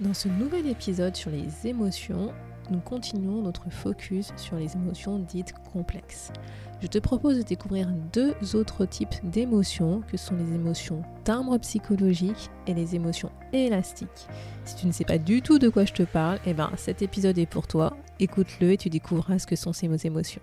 Dans ce nouvel épisode sur les émotions, nous continuons notre focus sur les émotions dites complexes. Je te propose de découvrir deux autres types d'émotions que sont les émotions timbres psychologiques et les émotions élastiques. Si tu ne sais pas du tout de quoi je te parle, eh ben cet épisode est pour toi. Écoute-le et tu découvriras ce que sont ces émotions.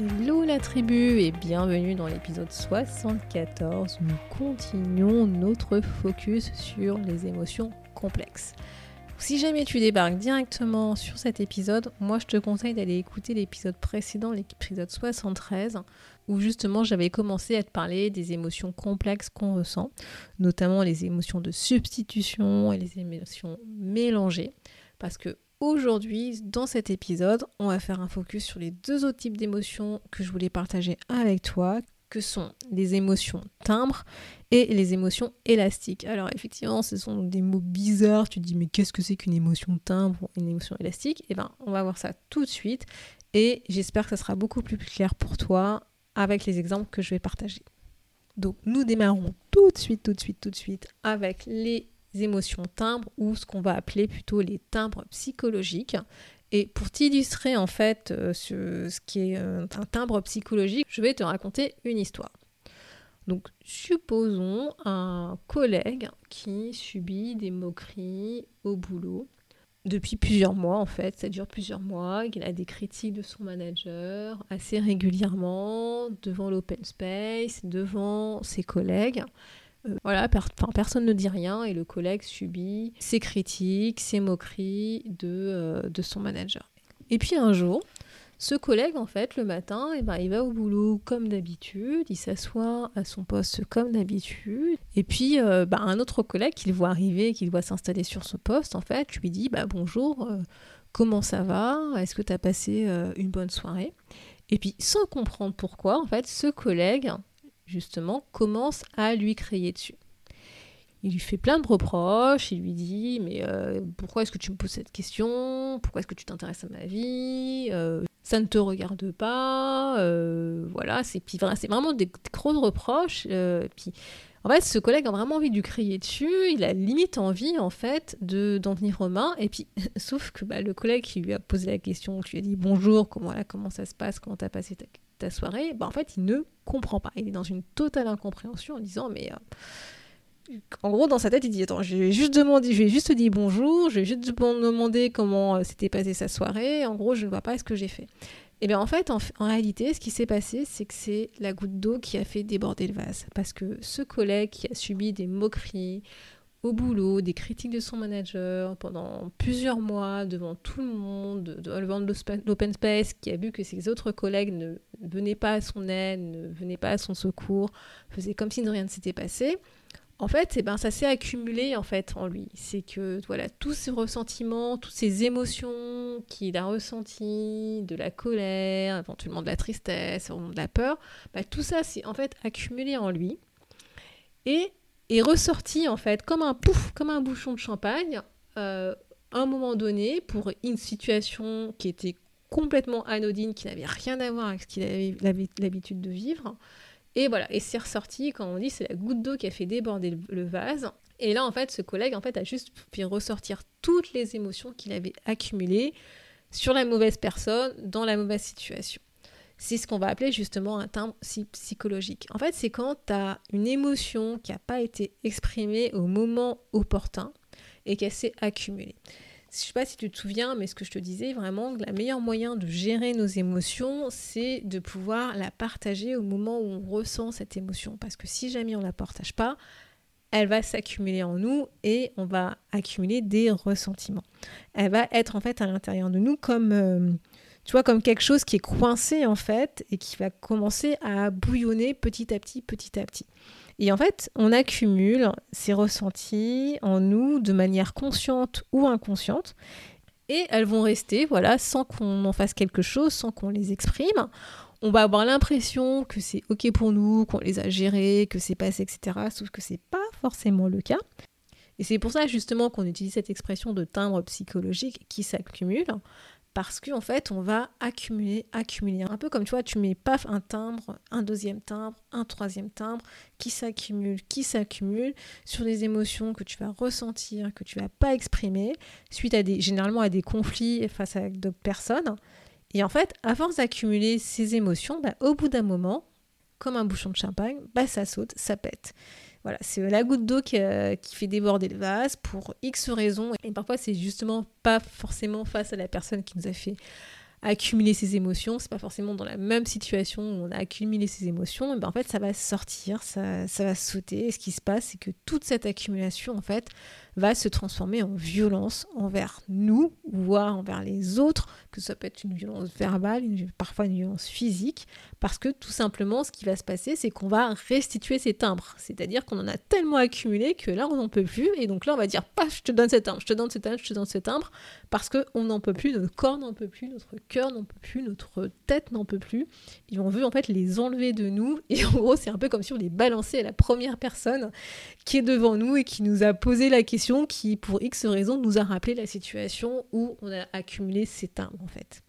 Hello la tribu et bienvenue dans l'épisode 74. Nous continuons notre focus sur les émotions complexes. Si jamais tu débarques directement sur cet épisode, moi je te conseille d'aller écouter l'épisode précédent, l'épisode 73, où justement j'avais commencé à te parler des émotions complexes qu'on ressent, notamment les émotions de substitution et les émotions mélangées. Parce que Aujourd'hui, dans cet épisode, on va faire un focus sur les deux autres types d'émotions que je voulais partager avec toi, que sont les émotions timbres et les émotions élastiques. Alors effectivement, ce sont des mots bizarres. Tu te dis mais qu'est-ce que c'est qu'une émotion timbre ou une émotion élastique? Eh bien, on va voir ça tout de suite et j'espère que ça sera beaucoup plus clair pour toi avec les exemples que je vais partager. Donc nous démarrons tout de suite, tout de suite, tout de suite avec les émotions timbres ou ce qu'on va appeler plutôt les timbres psychologiques. Et pour t'illustrer en fait euh, ce, qui est euh, un timbre psychologique, je vais te raconter une histoire. Donc supposons un collègue qui subit des moqueries au boulot depuis plusieurs mois en fait, ça dure plusieurs mois, qu'il a des critiques de son manager assez régulièrement devant l'open space, devant ses collègues. Euh, voilà, personne ne dit rien et le collègue subit ses critiques, ses moqueries de, euh, de son manager. Et puis un jour, ce collègue, en fait, le matin, eh ben, il va au boulot comme d'habitude, il s'assoit à son poste comme d'habitude. Et puis, euh, bah, un autre collègue qu'il voit arriver, qu'il voit s'installer sur ce poste, en fait, lui dit bah, Bonjour, comment ça va? Est-ce que tu as passé une bonne soirée? Et puis, sans comprendre pourquoi, en fait, ce collègue justement, commence à lui crier dessus. Il lui fait plein de reproches, il lui dit mais euh, pourquoi est-ce que tu me poses cette question? Pourquoi est-ce que tu t'intéresses à ma vie? Euh, Ça ne te regarde pas, euh, voilà, c'est vraiment des, gros reproches. en fait, ce collègue a vraiment envie de lui crier dessus, il a limite envie en fait de d'en venir aux mains. Et puis, sauf que bah, le collègue qui lui a posé la question, qui lui a dit bonjour, comment, comment ça se passe, comment t'as passé ta, ta soirée, bah, en fait, il ne comprend pas. Il est dans une totale incompréhension en disant, mais... Euh, en gros, dans sa tête, il dit Attends, je vais juste demander, je vais juste dire bonjour, je vais juste demander comment euh, s'était passée sa soirée. En gros, je ne vois pas ce que j'ai fait. Et bien en fait, en, en réalité, ce qui s'est passé, c'est que c'est la goutte d'eau qui a fait déborder le vase. Parce que ce collègue qui a subi des moqueries au boulot, des critiques de son manager pendant plusieurs mois devant tout le monde, devant l'open space, qui a vu que ses autres collègues ne venaient pas à son aide, ne venaient pas à son secours, faisaient comme si rien ne s'était passé. En fait, eh ben, ça s'est accumulé en fait en lui. C'est que voilà, tous ces ressentiments, toutes ces émotions qu'il a ressenties, de la colère, éventuellement de la tristesse, de la peur, bah, tout ça s'est en fait accumulé en lui. Et est ressorti en fait comme un pouf, comme un bouchon de champagne, euh, à un moment donné, pour une situation qui était complètement anodine, qui n'avait rien à voir avec ce qu'il avait l'habitude de vivre. Et voilà, et c'est ressorti, quand on dit, c'est la goutte d'eau qui a fait déborder le, vase. Et là, en fait, ce collègue, en fait, a juste fait ressortir toutes les émotions qu'il avait accumulées sur la mauvaise personne, dans la mauvaise situation c'est ce qu'on va appeler justement un timbre psychologique. En fait, c'est quand tu as une émotion qui n'a pas été exprimée au moment opportun et qu'elle s'est accumulée. Je ne sais pas si tu te souviens, mais ce que je te disais, vraiment, le meilleur moyen de gérer nos émotions, c'est de pouvoir la partager au moment où on ressent cette émotion. Parce que si jamais on ne la partage pas, elle va s'accumuler en nous et on va accumuler des ressentiments. Elle va être en fait à l'intérieur de nous comme... Euh, tu vois, comme quelque chose qui est coincé en fait et qui va commencer à bouillonner petit à petit, petit à petit. Et en fait, on accumule ces ressentis en nous de manière consciente ou inconsciente. Et elles vont rester, voilà, sans qu'on en fasse quelque chose, sans qu'on les exprime. On va avoir l'impression que c'est ok pour nous, qu'on les a gérés, que c'est passé, etc. Sauf que c'est pas forcément le cas. Et c'est pour ça justement qu'on utilise cette expression de timbre psychologique qui s'accumule, parce qu'en fait, on va accumuler, accumuler. Un peu comme tu vois, tu mets paf un timbre, un deuxième timbre, un troisième timbre, qui s'accumule, qui s'accumule sur des émotions que tu vas ressentir, que tu vas pas exprimer, suite à des, généralement à des conflits face à d'autres personnes. Et en fait, à force d'accumuler ces émotions, bah, au bout d'un moment, comme un bouchon de champagne, bah, ça saute, ça pète. Voilà, c'est la goutte d'eau qui, euh, qui, fait déborder le vase pour X raisons. Et parfois, c'est justement pas forcément face à la personne qui nous a fait accumuler ses émotions. C'est pas forcément dans la même situation où on a accumulé ses émotions. Mais ben, en fait, ça va sortir, ça va sauter. Et ce qui se passe, c'est que toute cette accumulation, en fait, va se transformer en violence envers nous, voire envers les autres, que ça peut être une violence verbale, parfois une violence physique, parce que tout simplement, ce qui va se passer, c'est qu'on va restituer ces timbres. C'est-à-dire qu'on en a tellement accumulé que là, on n'en peut plus, et donc là, on va dire, paf, je te donne cet timbre, je te donne cet timbre, je te donne cet timbre, parce qu'on n'en peut plus, notre corps n'en peut plus, notre cœur n'en peut plus, notre tête n'en peut plus, et on veut en fait les enlever de nous, et en gros, c'est un peu comme si on les balançait à la première personne qui est devant nous et qui nous a posé la question qui, pour X raisons, nous a rappelé la situation où on a accumulé ces timbres, en fait.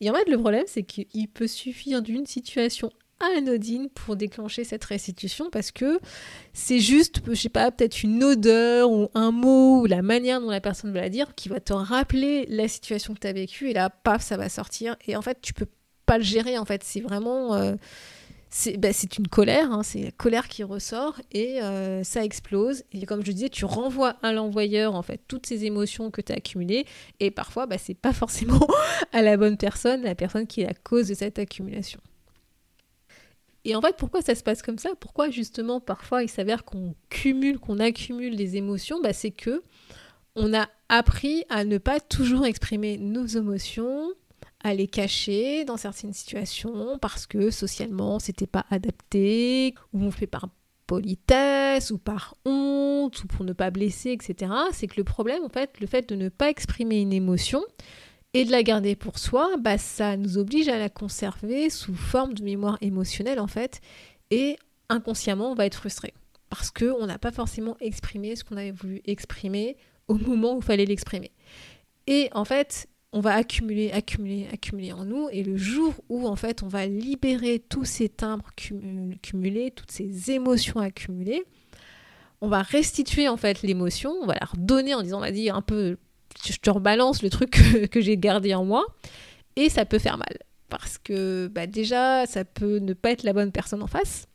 Et en fait, le problème, c'est qu'il peut suffire d'une situation anodine pour déclencher cette restitution parce que c'est juste, je sais pas, peut-être une odeur ou un mot ou la manière dont la personne va la dire qui va te rappeler la situation que tu as vécue et là, paf, ça va sortir et en fait, tu peux pas le gérer en fait. C'est vraiment. Euh, bah, c'est une colère, hein, c'est la colère qui ressort et euh, ça explose. Et comme je disais, tu renvoies à l'envoyeur en fait toutes ces émotions que tu as accumulées et parfois bah, c'est pas forcément à la bonne personne, la personne qui est la cause de cette accumulation. Et en fait, pourquoi ça se passe comme ça? Pourquoi justement parfois il s'avère qu'on cumule, qu'on accumule des émotions? Bah, C'est que on a appris à ne pas toujours exprimer nos émotions, à les cacher dans certaines situations parce que socialement c'était pas adapté, ou on fait par politesse ou par honte ou pour ne pas blesser, etc. C'est que le problème, en fait, le fait de ne pas exprimer une émotion et de la garder pour soi, bah, ça nous oblige à la conserver sous forme de mémoire émotionnelle, en fait, et inconsciemment, on va être frustré parce qu'on n'a pas forcément exprimé ce qu'on avait voulu exprimer au moment où il fallait l'exprimer. Et en fait, on va accumuler, accumuler, accumuler en nous. Et le jour où, en fait, on va libérer tous ces timbres cumulés, toutes ces émotions accumulées, on va restituer, en fait, l'émotion, on va la redonner en disant, on va dire un peu, je te rebalance le truc que, j'ai gardé en moi. Et ça peut faire mal. Parce que bah, déjà, ça peut ne pas être la bonne personne en face.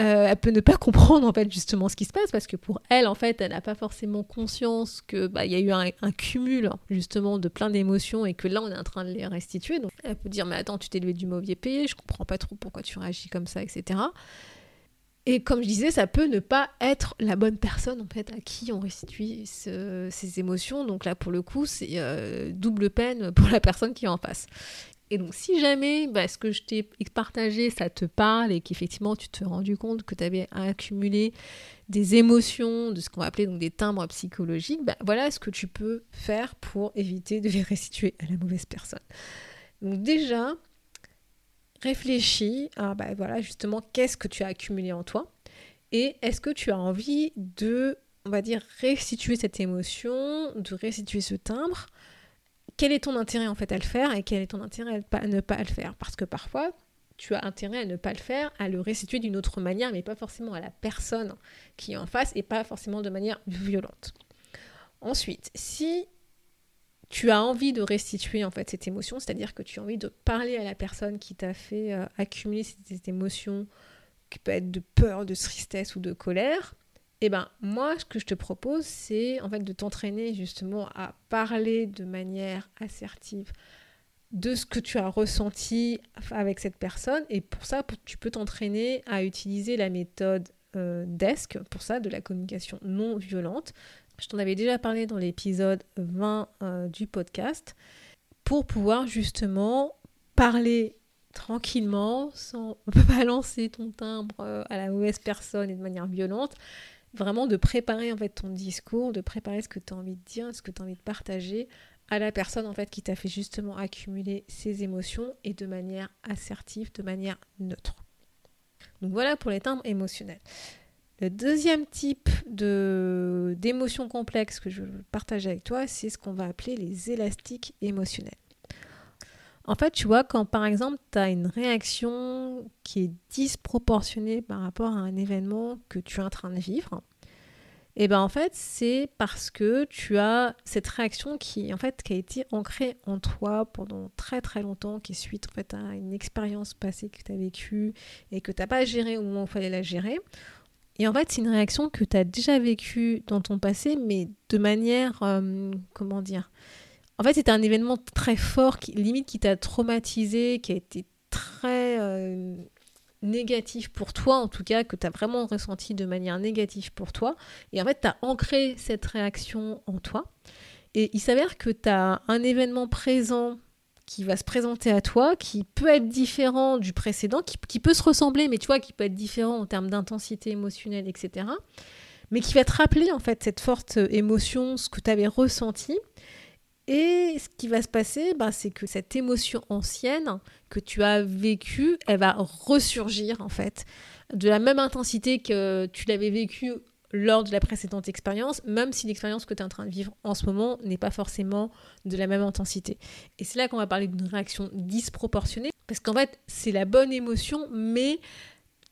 Euh, elle peut ne pas comprendre en fait justement ce qui se passe parce que pour elle en fait elle n'a pas forcément conscience que bah, y a eu un, cumul justement de plein d'émotions et que là on est en train de les restituer. Donc elle peut dire mais attends tu t'es levé du mauvais pied je comprends pas trop pourquoi tu réagis comme ça etc et comme je disais ça peut ne pas être la bonne personne en fait à qui on restitue ces émotions. Donc là pour le coup c'est euh, double peine pour la personne qui est en face et donc, si jamais bah, ce que je t'ai partagé, ça te parle et qu'effectivement tu te rendu compte que tu avais accumulé des émotions, de ce qu'on va appeler donc des timbres psychologiques, bah, voilà ce que tu peux faire pour éviter de les restituer à la mauvaise personne. Donc, déjà, réfléchis à bah, voilà, justement qu'est-ce que tu as accumulé en toi et est-ce que tu as envie de, on va dire, restituer cette émotion, de restituer ce timbre quel est ton intérêt en fait à le faire et quel est ton intérêt à, ne pas le faire? Parce que parfois, tu as intérêt à ne pas le faire, à le restituer d'une autre manière, mais pas forcément à la personne qui est en face et pas forcément de manière violente. Ensuite, si tu as envie de restituer en fait cette émotion, c'est-à-dire que tu as envie de parler à la personne qui t'a fait euh, accumuler cette émotion, qui peut être de peur, de tristesse ou de colère, eh ben moi ce que je te propose c'est en fait de t'entraîner justement à parler de manière assertive de ce que tu as ressenti avec cette personne et pour ça tu peux t'entraîner à utiliser la méthode euh, DESC pour ça de la communication non violente. Je t'en avais déjà parlé dans l'épisode 20 euh, du podcast. pour pouvoir justement parler tranquillement, sans balancer ton timbre euh, à la mauvaise personne et de manière violente, vraiment de préparer en ton discours, de préparer ce que tu as envie de dire, ce que tu as envie de partager à la personne en fait qui t'a fait justement accumuler ses émotions et de manière assertive, de manière neutre. Donc voilà pour les timbres émotionnels. Le deuxième type d'émotions complexes que je veux partager avec toi, c'est ce qu'on va appeler les élastiques émotionnels. En fait, tu vois, quand par exemple, tu as une réaction qui est disproportionnée par rapport à un événement que tu es en train de vivre, et eh ben en fait, c'est parce que tu as cette réaction qui en fait qui a été ancrée en toi pendant très très longtemps, qui est suite en fait à une expérience passée que tu as vécue et que tu n'as pas gérée au moment où il fallait la gérer. Et en fait, c'est une réaction que tu as déjà vécue dans ton passé, mais de manière, euh, comment dire, en fait, c'était un événement très fort, qui, limite qui t'a traumatisé, qui a été très euh, négatif pour toi, en tout cas, que tu as vraiment ressenti de manière négative pour toi. Et en fait, tu as ancré cette réaction en toi. Et il s'avère que tu as un événement présent qui va se présenter à toi, qui peut être différent du précédent, qui, qui peut se ressembler, mais tu vois, qui peut être différent en termes d'intensité émotionnelle, etc. Mais qui va te rappeler en fait cette forte émotion, ce que tu avais ressenti, et ce qui va se passer, bah, c'est que cette émotion ancienne que tu as vécue, elle va ressurgir en fait de la même intensité que tu l'avais vécue lors de la précédente expérience, même si l'expérience que tu es en train de vivre en ce moment n'est pas forcément de la même intensité. Et c'est là qu'on va parler d'une réaction disproportionnée, parce qu'en fait, c'est la bonne émotion, mais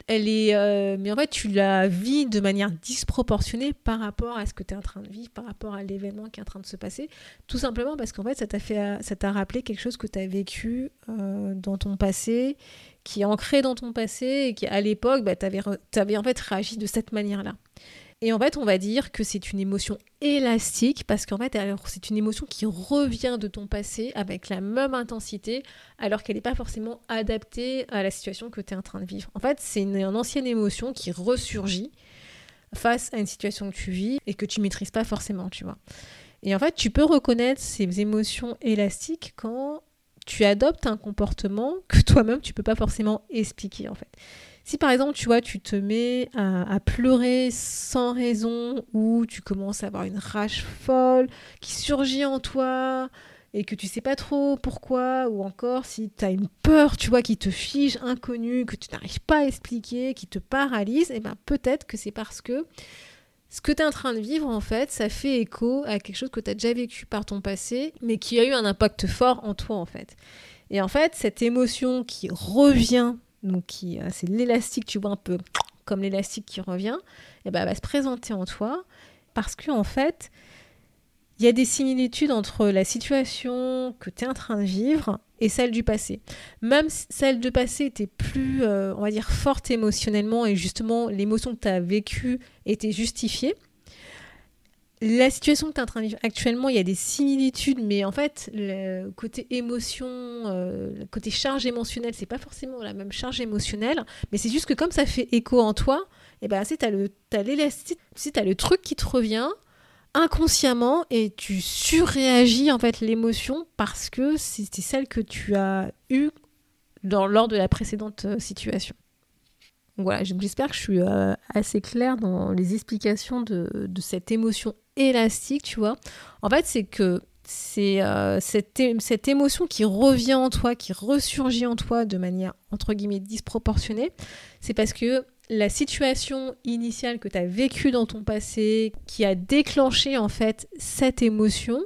elle est, euh, mais en fait, tu la vis de manière disproportionnée par rapport à ce que tu es en train de vivre, par rapport à l'événement qui est en train de se passer. Tout simplement parce qu'en fait, ça t'a fait, ça rappelé quelque chose que tu as vécu euh, dans ton passé, qui est ancré dans ton passé et qui, à l'époque, bah, tu avais, en fait réagi de cette manière-là. Et en fait, on va dire que c'est une émotion élastique parce qu'en fait, c'est une émotion qui revient de ton passé avec la même intensité alors qu'elle n'est pas forcément adaptée à la situation que tu es en train de vivre. En fait, c'est une, ancienne émotion qui ressurgit face à une situation que tu vis et que tu maîtrises pas forcément, tu vois. Et en fait, tu peux reconnaître ces émotions élastiques quand tu adoptes un comportement que toi-même tu peux pas forcément expliquer en fait. Si par exemple, tu vois, tu te mets à, pleurer sans raison ou tu commences à avoir une rage folle qui surgit en toi et que tu sais pas trop pourquoi, ou encore si tu as une peur, tu vois, qui te fige inconnue, que tu n'arrives pas à expliquer, qui te paralyse, et eh ben peut-être que c'est parce que ce que tu es en train de vivre, en fait, ça fait écho à quelque chose que tu as déjà vécu par ton passé, mais qui a eu un impact fort en toi, en fait. Et en fait, cette émotion qui revient donc qui, euh, c'est l'élastique, tu vois, un peu comme l'élastique qui revient, et eh ben, elle va se présenter en toi parce que en fait, il y a des similitudes entre la situation que tu es en train de vivre et celle du passé. Même celle du passé était plus, euh, on va dire, forte émotionnellement et justement l'émotion que tu as vécue était justifiée la situation que tu es en train de vivre actuellement, il y a des similitudes, mais en fait, le côté émotion, euh, le côté charge émotionnelle, c'est pas forcément la même charge émotionnelle, mais c'est juste que comme ça fait écho en toi, et eh ben, tu as le, l'élastique, tu as le truc qui te revient inconsciemment et tu surréagis en fait l'émotion parce que c'était celle que tu as eue lors de la précédente euh, situation. Voilà, j'espère que je suis euh, assez claire dans les explications de, cette émotion élastique, tu vois. En fait, c'est que c'est euh, cette, cette, émotion qui revient en toi, qui ressurgit en toi de manière, entre guillemets, disproportionnée. C'est parce que la situation initiale que tu as vécue dans ton passé, qui a déclenché en fait cette émotion,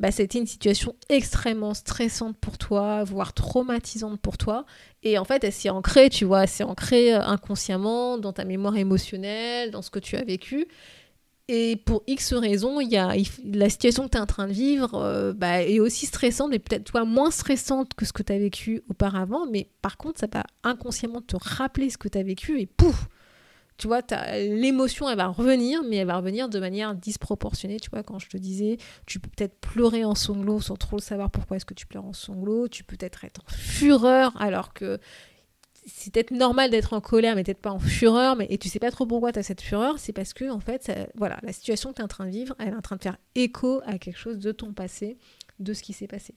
bah, c'était une situation extrêmement stressante pour toi, voire traumatisante pour toi. Et en fait, elle s'est ancrée, tu vois, elle s'est ancrée euh, inconsciemment dans ta mémoire émotionnelle, dans ce que tu as vécu. Et pour X raisons, la situation que tu es en train de vivre euh, bah, est aussi stressante, mais peut-être toi moins stressante que ce que tu as vécu auparavant. Mais par contre, ça va inconsciemment te rappeler ce que tu as vécu et pouf, tu vois, l'émotion, elle va revenir, mais elle va revenir de manière disproportionnée. Tu vois, quand je te disais, tu peux peut-être pleurer en sanglots sans trop le savoir pourquoi est-ce que tu pleures en sanglots. Tu peux peut-être être en fureur alors que c'est peut-être normal d'être en colère, mais peut-être pas en fureur, mais, et tu sais pas trop pourquoi tu as cette fureur, c'est parce que, en fait, voilà, la situation que tu es en train de vivre, elle est en train de faire écho à quelque chose de ton passé de ce qui s'est passé.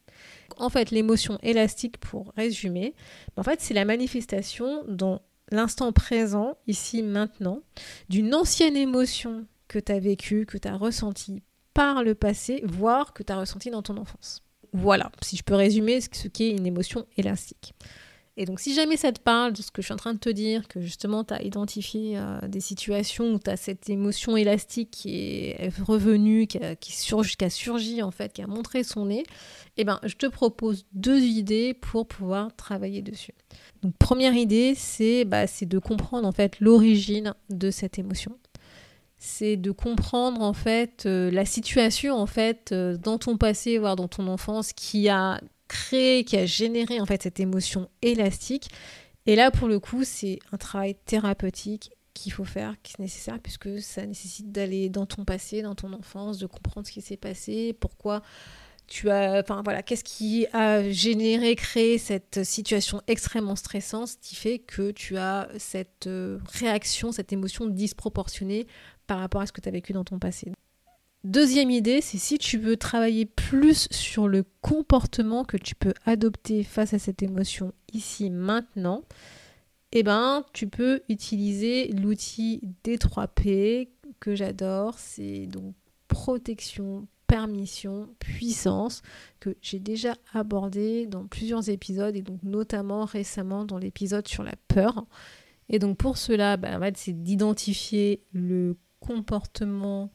En fait, l'émotion élastique, pour résumer, en fait, c'est la manifestation dans l'instant présent, ici, maintenant, d'une ancienne émotion que tu as vécue, que tu as ressentie par le passé, voire que tu as ressentie dans ton enfance. Voilà, si je peux résumer ce qu'est une émotion élastique. Et donc, si jamais ça te parle de ce que je suis en train de te dire, que justement tu as identifié euh, des situations où tu as cette émotion élastique qui est revenue, qui a, surgi, qui a en fait, qui a montré son nez, eh ben, je te propose deux idées pour pouvoir travailler dessus. Donc, première idée, c'est bah, de comprendre en fait l'origine de cette émotion c'est de comprendre en fait euh, la situation en fait euh, dans ton passé voire dans ton enfance qui a créé qui a généré en fait cette émotion élastique et là pour le coup c'est un travail thérapeutique qu'il faut faire qui est nécessaire puisque ça nécessite d'aller dans ton passé dans ton enfance de comprendre ce qui s'est passé pourquoi tu as, enfin voilà, qu'est-ce qui a généré, créé cette situation extrêmement stressante qui fait que tu as cette euh, réaction, cette émotion disproportionnée par rapport à ce que tu as vécu dans ton passé. Deuxième idée, c'est si tu veux travailler plus sur le comportement que tu peux adopter face à cette émotion ici maintenant, eh ben, tu peux utiliser l'outil D3P que j'adore, c'est donc protection, permission, puissance que j'ai déjà abordé dans plusieurs épisodes et donc notamment récemment dans l'épisode sur la peur. Et donc pour cela, bah, c'est d'identifier le comportement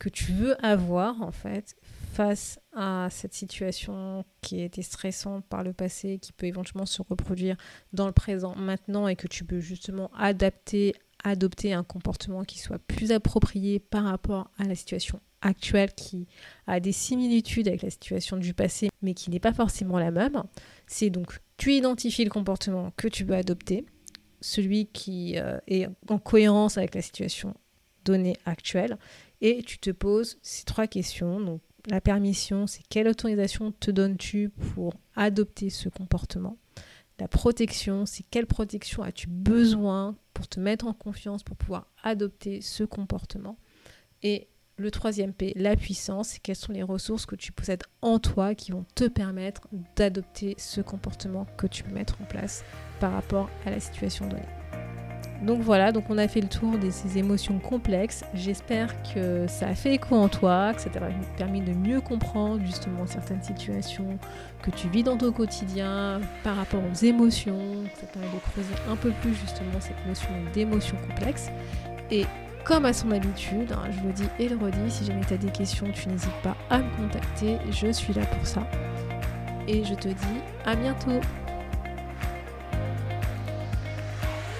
que tu veux avoir en fait face à cette situation qui a été stressante par le passé, qui peut éventuellement se reproduire dans le présent maintenant et que tu peux justement adapter, adopter un comportement qui soit plus approprié par rapport à la situation actuelle qui a des similitudes avec la situation du passé mais qui n'est pas forcément la même. C'est donc tu identifies le comportement que tu veux adopter, celui qui euh, est en cohérence avec la situation données actuelles et tu te poses ces trois questions. Donc la permission, c'est quelle autorisation te donnes-tu pour adopter ce comportement? La protection, c'est quelle protection as-tu besoin pour te mettre en confiance pour pouvoir adopter ce comportement? Et le troisième P, la puissance, c'est quelles sont les ressources que tu possèdes en toi qui vont te permettre d'adopter ce comportement que tu peux mettre en place par rapport à la situation donnée. Donc voilà, donc on a fait le tour de ces émotions complexes. J'espère que ça a fait écho en toi, que ça t'a permis de mieux comprendre justement certaines situations que tu vis dans ton quotidien par rapport aux émotions, que ça permet de creuser un peu plus justement cette notion d'émotions complexes. Et comme à son habitude, hein, je le dis et le redis, si jamais tu as des questions, tu n'hésites pas à me contacter, je suis là pour ça. Et je te dis à bientôt